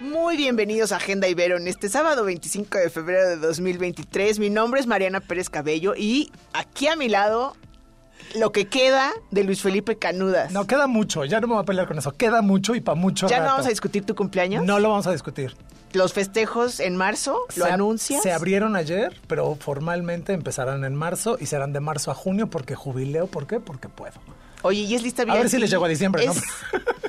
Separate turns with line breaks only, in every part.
Muy bienvenidos a Agenda Ibero en este sábado 25 de febrero de 2023. Mi nombre es Mariana Pérez Cabello y aquí a mi lado lo que queda de Luis Felipe Canudas.
No, queda mucho, ya no me voy a pelear con eso. Queda mucho y para mucho
¿Ya no vamos a discutir tu cumpleaños?
No lo vamos a discutir.
Los festejos en marzo, ¿lo
Se
anuncias?
Se abrieron ayer, pero formalmente empezarán en marzo y serán de marzo a junio porque jubileo. ¿Por qué? Porque puedo.
Oye, ¿y es lista VIP?
A ver si les llego a diciembre, ¿no?
¿Es,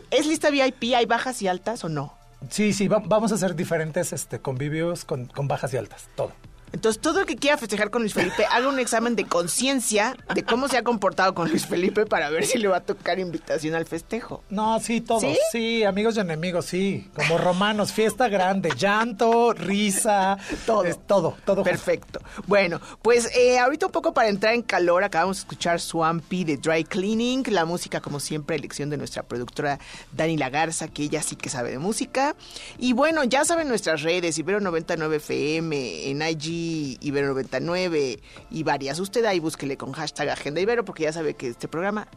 ¿Es lista VIP? ¿Hay bajas y altas o no?
Sí, sí, va- vamos a hacer diferentes este, convivios con, con bajas y altas, todo.
Entonces, todo el que quiera festejar con Luis Felipe, haga un examen de conciencia de cómo se ha comportado con Luis Felipe para ver si le va a tocar invitación al festejo.
No, sí, todos.
¿Sí?
¿Sí? amigos y enemigos, sí. Como romanos, fiesta grande, llanto, risa,
Todo.
es todo, todo.
Perfecto. Bueno, pues eh, ahorita un poco para entrar en calor, acabamos de escuchar Swampy de Dry Cleaning, la música como siempre, elección de nuestra productora Dani Lagarza, que ella sí que sabe de música. Y bueno, ya saben nuestras redes, Ibero 99 FM, en IG Ibero 99 y varias. Usted ahí búsquele con hashtag Agenda Ibero, porque ya sabe que este programa,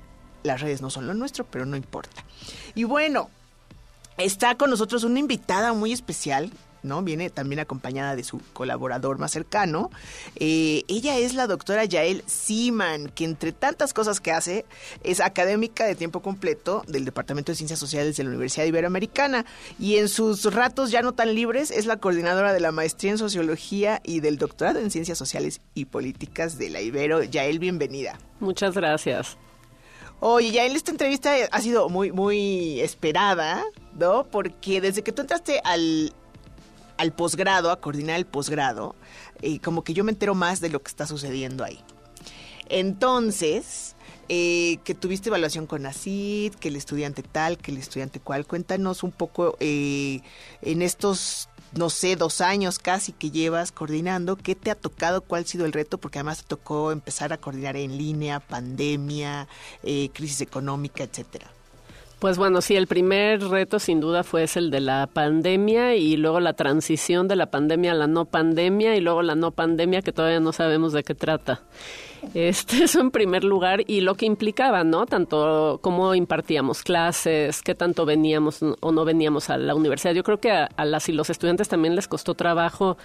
las redes no son lo nuestro, pero no importa. Y bueno, Está con nosotros una invitada muy especial, ¿no? Viene también acompañada de su colaborador más cercano. Eh, ella es la doctora Yael Seaman, que entre tantas cosas que hace, es académica de tiempo completo del Departamento de Ciencias Sociales de la Universidad Iberoamericana. Y en sus ratos ya no tan libres, es la coordinadora de la maestría en Sociología y del doctorado en Ciencias Sociales y Políticas de la Ibero. Yael, bienvenida.
Muchas gracias.
Oye, ya en esta entrevista ha sido muy, muy esperada, ¿no? Porque desde que tú entraste al, al posgrado, a coordinar el posgrado, eh, como que yo me entero más de lo que está sucediendo ahí. Entonces, eh, que tuviste evaluación con ACID, que el estudiante tal, que el estudiante cual. Cuéntanos un poco eh, en estos, no sé, dos años casi que llevas coordinando, ¿qué te ha tocado? ¿Cuál ha sido el reto? Porque además te tocó empezar a coordinar en línea, pandemia, eh, crisis económica, etcétera.
Pues bueno, sí, el primer reto sin duda fue el de la pandemia y luego la transición de la pandemia a la no pandemia y luego la no pandemia que todavía no sabemos de qué trata. Este eso en primer lugar y lo que implicaba, ¿no? Tanto cómo impartíamos clases, qué tanto veníamos o no veníamos a la universidad. Yo creo que a, las y los estudiantes también les costó trabajo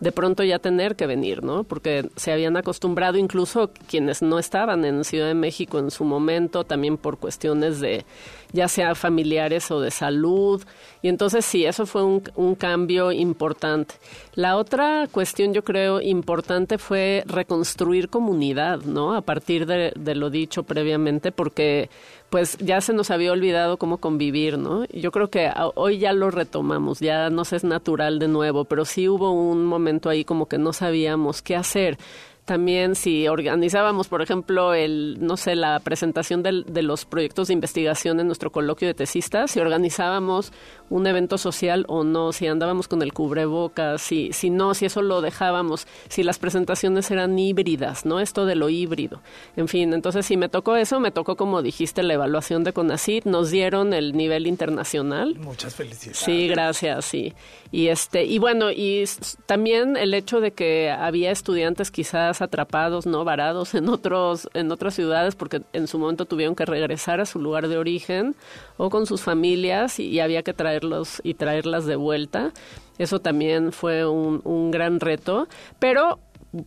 de pronto ya tener que venir, ¿no? Porque se habían acostumbrado incluso quienes no estaban en Ciudad de México en su momento, también por cuestiones de ya sea familiares o de salud. Y entonces sí, eso fue un cambio importante. La otra cuestión yo creo importante fue reconstruir comunidad, ¿no? A partir de, lo dicho previamente, porque pues ya se nos había olvidado cómo convivir, ¿no? Yo creo que hoy ya lo retomamos, ya nos es natural de nuevo, pero sí hubo un momento ahí como que no sabíamos qué hacer. También si organizábamos, por ejemplo, el, no sé, la presentación del- de los proyectos de investigación en nuestro coloquio de tesistas, si organizábamos un evento social o no, si andábamos con el cubrebocas, si, si no, si eso lo dejábamos, si las presentaciones eran híbridas, ¿no? Esto de lo híbrido. En fin, entonces si me tocó eso, me tocó, como dijiste, la evaluación de CONACYT, nos dieron el nivel internacional.
Muchas felicidades.
Sí, gracias, sí. Y este y bueno, y también el hecho de que había estudiantes quizás atrapados, no varados en otros en otras ciudades porque en su momento tuvieron que regresar a su lugar de origen o con sus familias y, había que traerlos y traerlas de vuelta. Eso también fue un gran reto, pero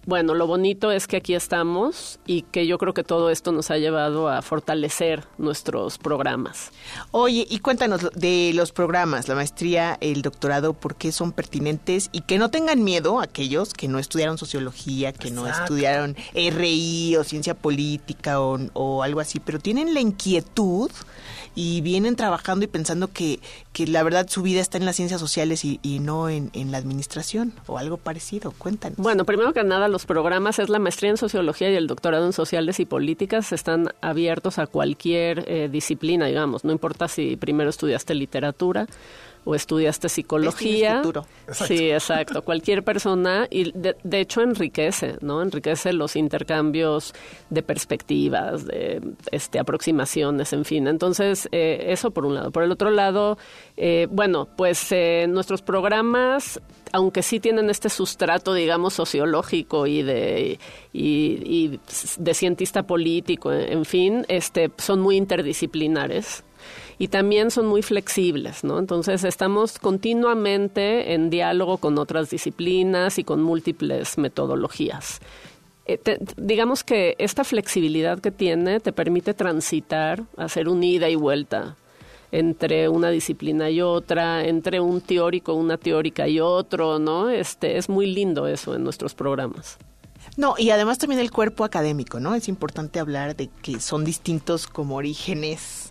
bueno, lo bonito es que aquí estamos y que yo creo que todo esto nos ha llevado a fortalecer nuestros programas.
Oye, y cuéntanos de los programas, la maestría, el doctorado, por qué son pertinentes y que no tengan miedo aquellos que no estudiaron sociología, que no estudiaron RI o ciencia política o, o algo así, pero tienen la inquietud y vienen trabajando y pensando que, que la verdad su vida está en las ciencias sociales y, y no en, en la administración o algo parecido. Cuéntanos.
Bueno, primero que nada, los programas es la maestría en sociología y el doctorado en sociales y políticas están abiertos a cualquier eh, disciplina, digamos. No importa si primero estudiaste literatura o estudiaste psicología. Sí, exacto. Cualquier persona, y de, hecho enriquece, ¿no? Enriquece los intercambios de perspectivas, de este, aproximaciones, en fin. Entonces, eh, eso por un lado. Por el otro lado, eh, bueno, pues eh, nuestros programas, aunque sí tienen este sustrato, digamos, sociológico y de, y de cientista político, en fin, este, son muy interdisciplinares y también son muy flexibles, ¿no? Entonces estamos continuamente en diálogo con otras disciplinas y con múltiples metodologías. Eh, digamos que esta flexibilidad que tiene te permite transitar, hacer un ida y vuelta entre una disciplina y otra, entre un teórico, una teórica y otro, ¿no? Este es muy lindo eso en nuestros programas.
No, y además también el cuerpo académico, ¿no? Es importante hablar de que son distintos como orígenes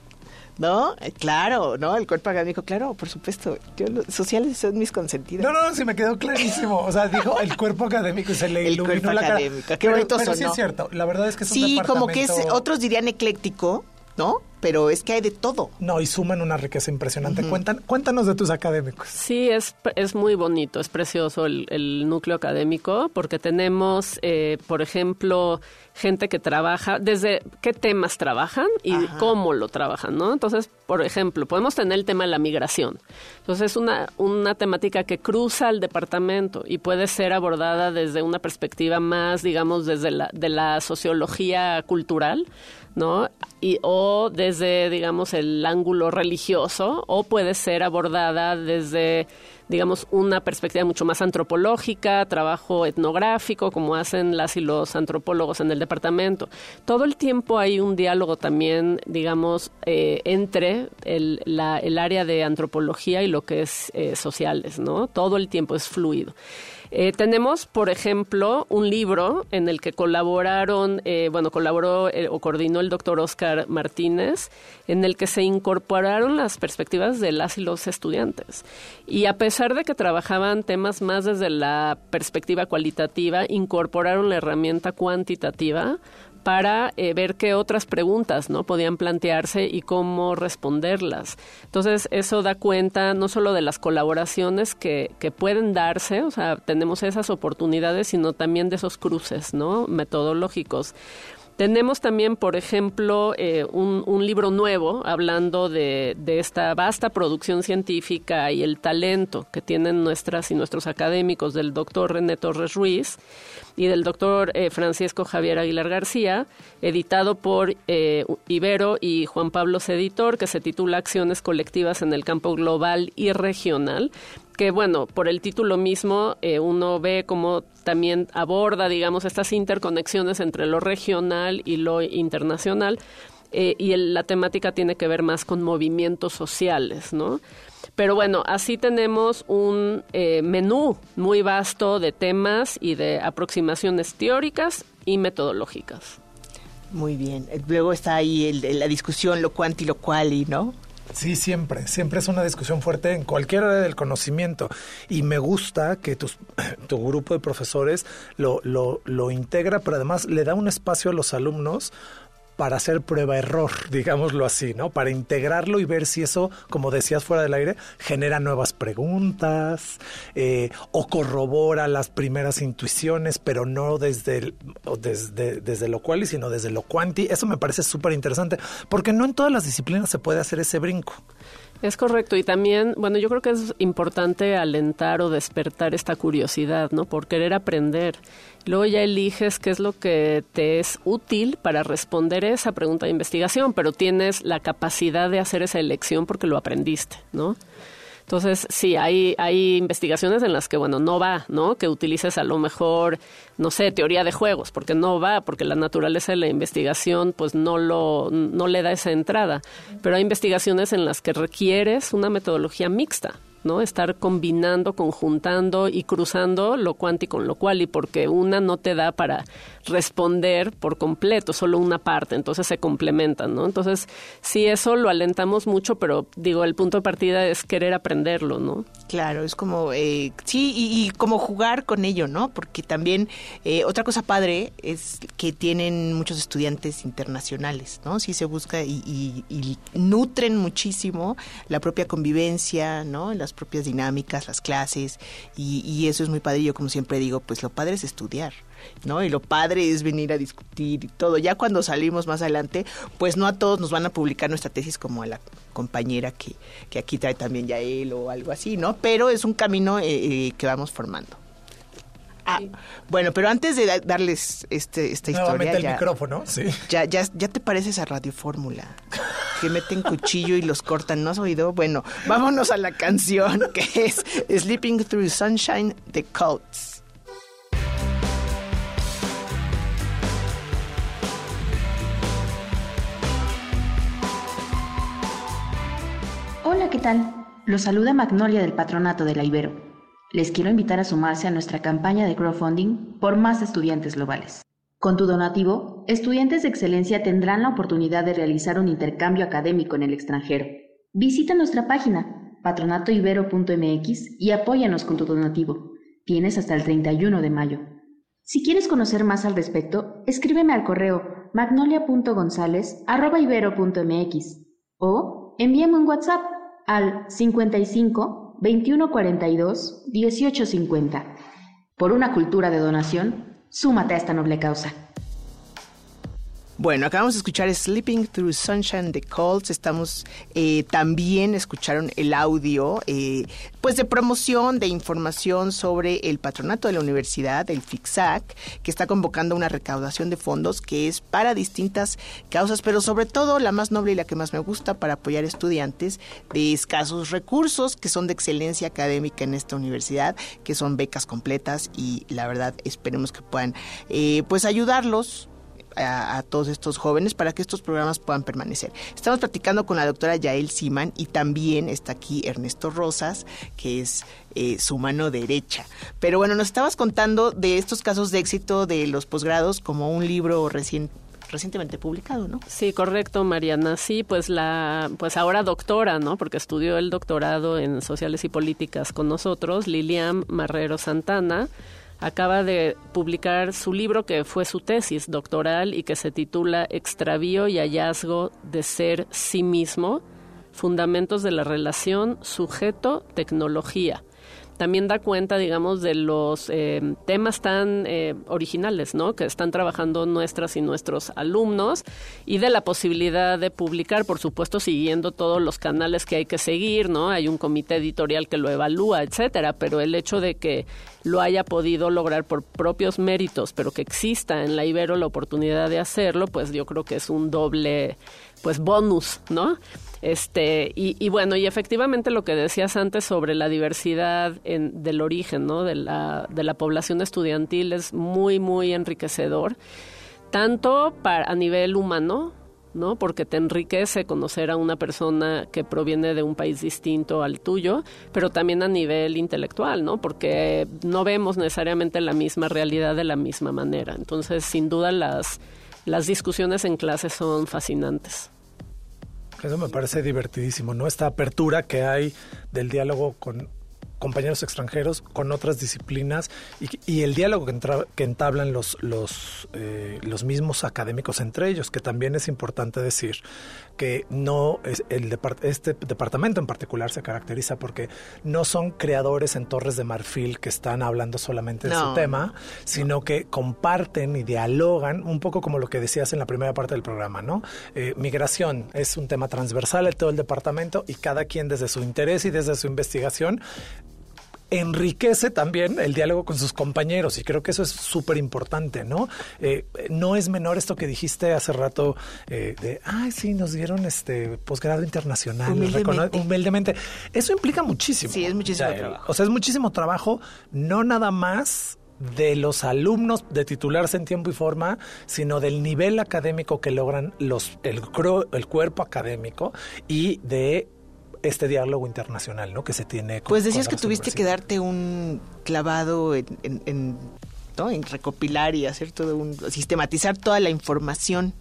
¿No? Eh, claro, ¿no? El cuerpo académico, claro, por supuesto. Yo, sociales son mis consentidos.
No, no, sí me quedó clarísimo. O sea, dijo el cuerpo académico y se le el iluminó la cara.
Qué bonito
pero, pero sí es cierto. La verdad es que es
Sí, como que es, otros dirían ecléctico, ¿no? Pero es que hay de todo.
No, y suman una riqueza impresionante. cuéntanos de tus académicos.
Sí, es, es muy bonito, es precioso el, núcleo académico, porque tenemos, eh, por ejemplo, gente que trabaja, desde qué temas trabajan y cómo lo trabajan, ¿no? Entonces, por ejemplo, podemos tener el tema de la migración. Entonces, es una, una temática que cruza el departamento y puede ser abordada desde una perspectiva más, digamos, desde la, de la sociología cultural, ¿no? Y, o desde, digamos, el ángulo religioso, o puede ser abordada desde, digamos, una perspectiva mucho más antropológica, trabajo etnográfico, como hacen las y los antropólogos en el departamento. Todo el tiempo hay un diálogo también, digamos, eh, entre el, la, el, área de antropología y lo que es eh, sociales, ¿no? Todo el tiempo es fluido. Eh, tenemos, por ejemplo, un libro en el que colaboraron, eh, bueno, colaboró eh, o coordinó el doctor Oscar Martínez, en el que se incorporaron las perspectivas de las y los estudiantes. Y a pesar de que trabajaban temas más desde la perspectiva cualitativa, incorporaron la herramienta cuantitativa para eh, ver qué otras preguntas no podían plantearse y cómo responderlas. Entonces, eso da cuenta no solo de las colaboraciones que, que pueden darse, o sea, tenemos esas oportunidades, sino también de esos cruces ¿no? metodológicos. Tenemos también, por ejemplo, eh, un, libro nuevo hablando de, esta vasta producción científica y el talento que tienen nuestras y nuestros académicos del doctor René Torres Ruiz y del doctor eh, Francisco Javier Aguilar García, editado por eh, Ibero y Juan Pablo Editor, que se titula Acciones colectivas en el campo global y regional que bueno, por el título mismo eh, uno ve cómo también aborda, digamos, estas interconexiones entre lo regional y lo internacional, eh, y la temática tiene que ver más con movimientos sociales, ¿no? Pero bueno, así tenemos un eh, menú muy vasto de temas y de aproximaciones teóricas y metodológicas.
Muy bien. Luego está ahí la discusión lo cuanti y lo cuali, ¿no?
Sí, siempre, siempre es una discusión fuerte en cualquier área del conocimiento. Y me gusta que tu grupo de profesores lo, lo, lo integra, pero además le da un espacio a los alumnos para hacer prueba-error, digámoslo así, ¿no? Para integrarlo y ver si eso, como decías fuera del aire, genera nuevas preguntas eh, o corrobora las primeras intuiciones, pero no desde, desde, desde lo cual, sino desde lo cuanti. Eso me parece súper interesante, porque no en todas las disciplinas se puede hacer ese brinco.
Es correcto y también, bueno, yo creo que es importante alentar o despertar esta curiosidad, ¿no? Por querer aprender. Luego ya eliges qué es lo que te es útil para responder esa pregunta de investigación, pero tienes la capacidad de hacer esa elección porque lo aprendiste, ¿no? Entonces, sí, hay, hay investigaciones en las que, bueno, no va, ¿no? Que utilices a lo mejor, no sé, teoría de juegos, porque no va, porque la naturaleza de la investigación, pues no, lo, no le da esa entrada. Pero hay investigaciones en las que requieres una metodología mixta, ¿no? Estar combinando, conjuntando y cruzando lo cuanti con lo cual y porque una no te da para responder por completo, solo una parte, entonces se complementan, ¿no? Entonces, sí, eso lo alentamos mucho, pero digo, el punto de partida es querer aprenderlo, ¿no?
Claro, es como, eh, sí, y, como jugar con ello, ¿no? Porque también eh, otra cosa padre es que tienen muchos estudiantes internacionales, ¿no? Sí se busca y, y nutren muchísimo la propia convivencia, ¿no? Propias dinámicas, las clases, y, eso es muy padre. Yo como siempre digo, pues lo padre es estudiar, ¿no? Y lo padre es venir a discutir y todo. Ya cuando salimos más adelante, pues no a todos nos van a publicar nuestra tesis como a la compañera que, que aquí trae también ya él o algo así, ¿no? Pero es un camino eh, eh, que vamos formando. Ah, bueno, pero antes de darles este, esta historia.
el micrófono, sí.
Ya, ya, ya te pareces a Radio Fórmula. Que meten cuchillo y los cortan. ¿No has oído? Bueno, vámonos a la canción que es Sleeping Through Sunshine The Cults.
Hola, ¿qué tal? Los saluda Magnolia del Patronato de la Ibero. Les quiero invitar a sumarse a nuestra campaña de crowdfunding por más estudiantes globales. Con tu donativo, estudiantes de excelencia tendrán la oportunidad de realizar un intercambio académico en el extranjero. Visita nuestra página patronatoibero.mx y apóyanos con tu donativo. Tienes hasta el 31 de mayo. Si quieres conocer más al respecto, escríbeme al correo magnolia.gonzález.ibero.mx o envíame un WhatsApp al 55 2142 1850. Por una cultura de donación, súmate a esta noble causa.
Bueno, acabamos de escuchar Sleeping Through Sunshine the Colts. Estamos eh, también escucharon el audio, eh, pues de promoción, de información sobre el patronato de la universidad, el FIXAC, que está convocando una recaudación de fondos que es para distintas causas, pero sobre todo la más noble y la que más me gusta para apoyar estudiantes de escasos recursos que son de excelencia académica en esta universidad, que son becas completas y la verdad esperemos que puedan eh, pues ayudarlos a, todos estos jóvenes para que estos programas puedan permanecer. Estamos platicando con la doctora Yael Siman y también está aquí Ernesto Rosas, que es eh, su mano derecha. Pero bueno, nos estabas contando de estos casos de éxito de los posgrados como un libro recientemente publicado, ¿no?
Sí, correcto, Mariana. Sí, pues la, pues ahora doctora, ¿no? Porque estudió el doctorado en sociales y políticas con nosotros, Lilian Marrero Santana acaba de publicar su libro que fue su tesis doctoral y que se titula Extravío y hallazgo de ser sí mismo, fundamentos de la relación sujeto-tecnología también da cuenta, digamos, de los eh, temas tan eh, originales, ¿no? Que están trabajando nuestras y nuestros alumnos y de la posibilidad de publicar, por supuesto, siguiendo todos los canales que hay que seguir, ¿no? Hay un comité editorial que lo evalúa, etcétera, pero el hecho de que lo haya podido lograr por propios méritos, pero que exista en la Ibero la oportunidad de hacerlo, pues yo creo que es un doble, pues bonus, ¿no? Este, y, bueno, y efectivamente lo que decías antes sobre la diversidad del origen. De la, de la población estudiantil es muy, muy enriquecedor, tanto para, a nivel humano, ¿no? Porque te enriquece conocer a una persona que proviene de un país distinto al tuyo, pero también a nivel intelectual, ¿no? Porque no vemos necesariamente la misma realidad de la misma manera. Entonces, sin duda, las, las discusiones en clase son fascinantes.
Eso me parece divertidísimo, ¿no? Esta apertura que hay del diálogo con compañeros extranjeros con otras disciplinas y, el diálogo que, entablan los, los, eh, los mismos académicos entre ellos, que también es importante decir que no es el este departamento en particular se caracteriza porque no son creadores en torres de marfil que están hablando solamente de su tema, sino que comparten y dialogan un poco como lo que decías en la primera parte del programa, ¿no? Eh, migración es un tema transversal en todo el departamento y cada quien desde su interés y desde su investigación enriquece también el diálogo con sus compañeros y creo que eso es súper importante, ¿no? Eh, no es menor esto que dijiste hace rato eh, de, ay, sí, nos dieron este posgrado internacional, humildemente. Eso implica muchísimo.
Sí, es muchísimo trabajo. O
sea, es muchísimo trabajo, no nada más de los alumnos de titularse en tiempo y forma, sino del nivel académico que logran los el, el cuerpo académico y de este diálogo internacional, ¿no? Que se tiene.
Con, pues decías que tuviste que darte un clavado en, en, recopilar y hacer todo un sistematizar toda la información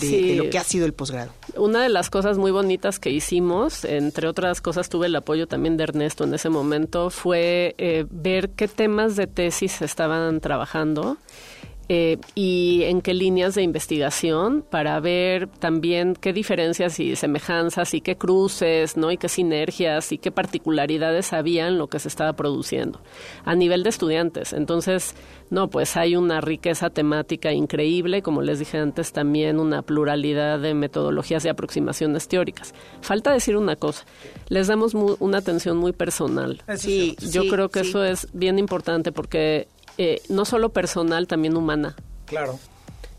de, lo que ha sido el posgrado.
Una de las cosas muy bonitas que hicimos, entre otras cosas tuve el apoyo también de Ernesto en ese momento, fue eh, ver qué temas de tesis estaban trabajando eh, y en qué líneas de investigación para ver también qué diferencias y semejanzas y qué cruces, ¿no? Y qué sinergias y qué particularidades había en lo que se estaba produciendo a nivel de estudiantes. Entonces, no, pues hay una riqueza temática increíble, como les dije antes, también una pluralidad de metodologías y aproximaciones teóricas. Falta decir una cosa, les damos una atención muy personal.
Sí,
yo creo que eso es bien importante porque eh, no solo personal, también humana.
Claro.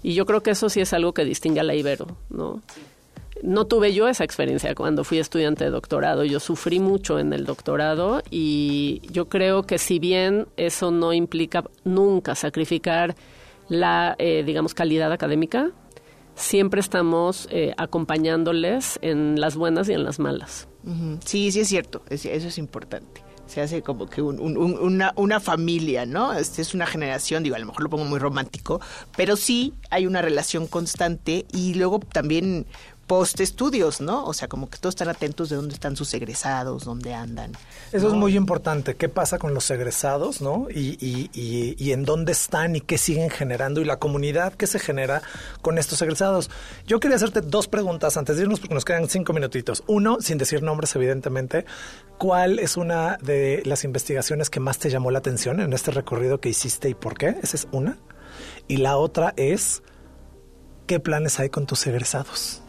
Y yo creo que eso sí es algo que distingue a la Ibero, ¿no? No tuve yo esa experiencia cuando fui estudiante de doctorado. Yo sufrí mucho en el doctorado y yo creo que si bien eso no implica nunca sacrificar la, eh, digamos, calidad académica, siempre estamos eh, acompañándoles en las buenas y en las malas.
Sí, sí es cierto, eso es importante se hace como que una, una familia, ¿no? Este es una generación, digo, a lo mejor lo pongo muy romántico, pero sí hay una relación constante y luego también post estudios, ¿no? O sea, como que todos están atentos de dónde están sus egresados, dónde andan.
Eso es muy importante. ¿Qué pasa con los egresados, no? Y, y, y, y, en dónde están y qué siguen generando y la comunidad que se genera con estos egresados. Yo quería hacerte dos preguntas antes de irnos porque nos quedan cinco minutitos. Uno, sin decir nombres, evidentemente, ¿cuál es una de las investigaciones que más te llamó la atención en este recorrido que hiciste y por qué? Esa es una. Y la otra es, ¿qué planes hay con tus egresados?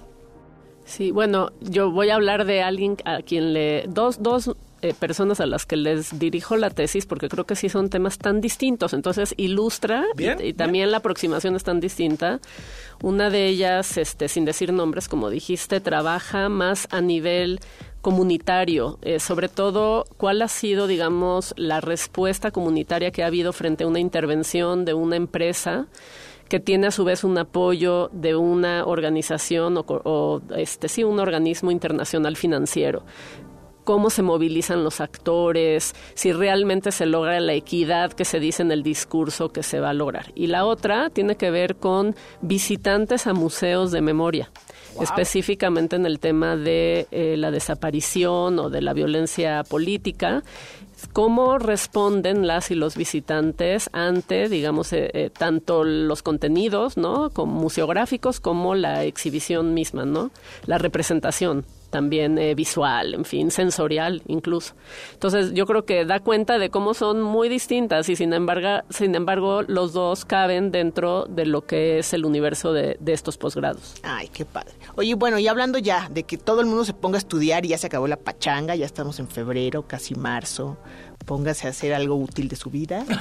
Sí, bueno, yo voy a hablar de alguien a quien le... Dos, dos eh, personas a las que les dirijo la tesis porque creo que sí son temas tan distintos. Entonces ilustra y, también la aproximación es tan distinta. Una de ellas, este, sin decir nombres, como dijiste, trabaja más a nivel comunitario, eh, sobre todo cuál ha sido, digamos, la respuesta comunitaria que ha habido frente a una intervención de una empresa que tiene a su vez un apoyo de una organización o, este sí un organismo internacional financiero. Cómo se movilizan los actores, si realmente se logra la equidad que se dice en el discurso que se va a lograr. Y la otra tiene que ver con visitantes a museos de memoria, específicamente en el tema de eh, la desaparición o de la violencia política cómo responden las y los visitantes ante, digamos, eh, eh, tanto los contenidos, ¿no? Como museográficos como la exhibición misma, ¿no? La representación también eh, visual, en fin, sensorial incluso. Entonces yo creo que da cuenta de cómo son muy distintas y sin embargo, sin embargo los dos caben dentro de lo que es el universo de, de estos posgrados.
Ay, qué padre. Oye, bueno, y hablando ya de que todo el mundo se ponga a estudiar y ya se acabó la pachanga, ya estamos en febrero, casi marzo, póngase a hacer algo útil de su vida.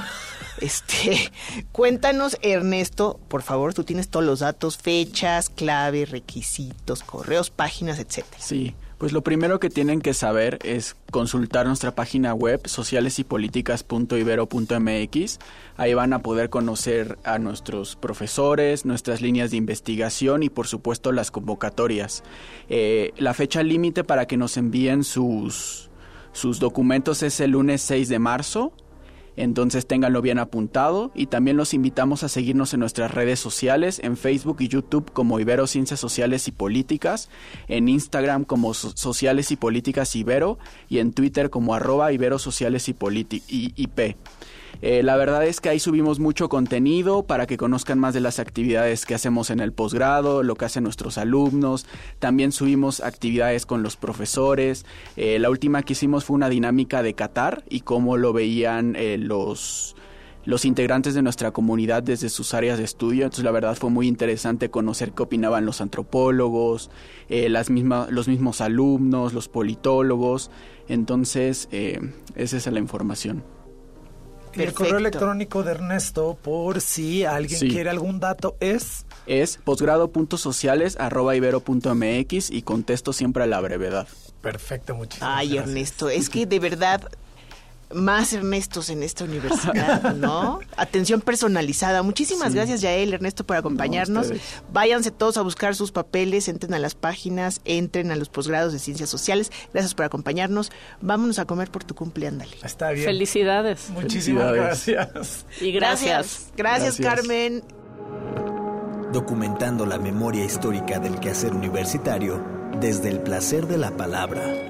Este, cuéntanos, Ernesto, por favor, tú tienes todos los datos, fechas, clave, requisitos, correos, páginas, etcétera.
Sí. Pues lo primero que tienen que saber es consultar nuestra página web socialesypoliticas.ibero.mx. Ahí van a poder conocer a nuestros profesores, nuestras líneas de investigación y por supuesto las convocatorias. Eh, la fecha límite para que nos envíen sus, sus documentos es el lunes 6 de marzo. Entonces ténganlo bien apuntado y también los invitamos a seguirnos en nuestras redes sociales, en Facebook y YouTube como Ibero Ciencias Sociales y Políticas, en Instagram como Sociales y Políticas Ibero y en Twitter como arroba Ibero Sociales y, y IP. Eh, la verdad es que ahí subimos mucho contenido para que conozcan más de las actividades que hacemos en el posgrado, lo que hacen nuestros alumnos. También subimos actividades con los profesores. Eh, la última que hicimos fue una dinámica de Qatar y cómo lo veían eh, los los integrantes de nuestra comunidad desde sus áreas de estudio. Entonces la verdad fue muy interesante conocer qué opinaban los antropólogos, las mismas, los mismos alumnos, los politólogos. Entonces esa es la información.
El correo electrónico de Ernesto, por si alguien quiere algún dato, es...
Es posgrado.sociales.ibero.mx y contesto siempre a la brevedad.
Perfecto, muchísimas
Ay, Ernesto, es que de verdad más Ernestos en esta universidad, ¿no? Atención personalizada. Muchísimas gracias, Yael, Ernesto, por acompañarnos. Váyanse todos a buscar sus papeles, entren a las páginas, entren a los posgrados de ciencias sociales. Gracias por acompañarnos. Vámonos a comer por tu cumple, ándale.
Está bien.
Felicidades.
Muchísimas gracias.
Y gracias.
Gracias, gracias Carmen.
Documentando la memoria histórica del quehacer universitario desde el placer de la palabra.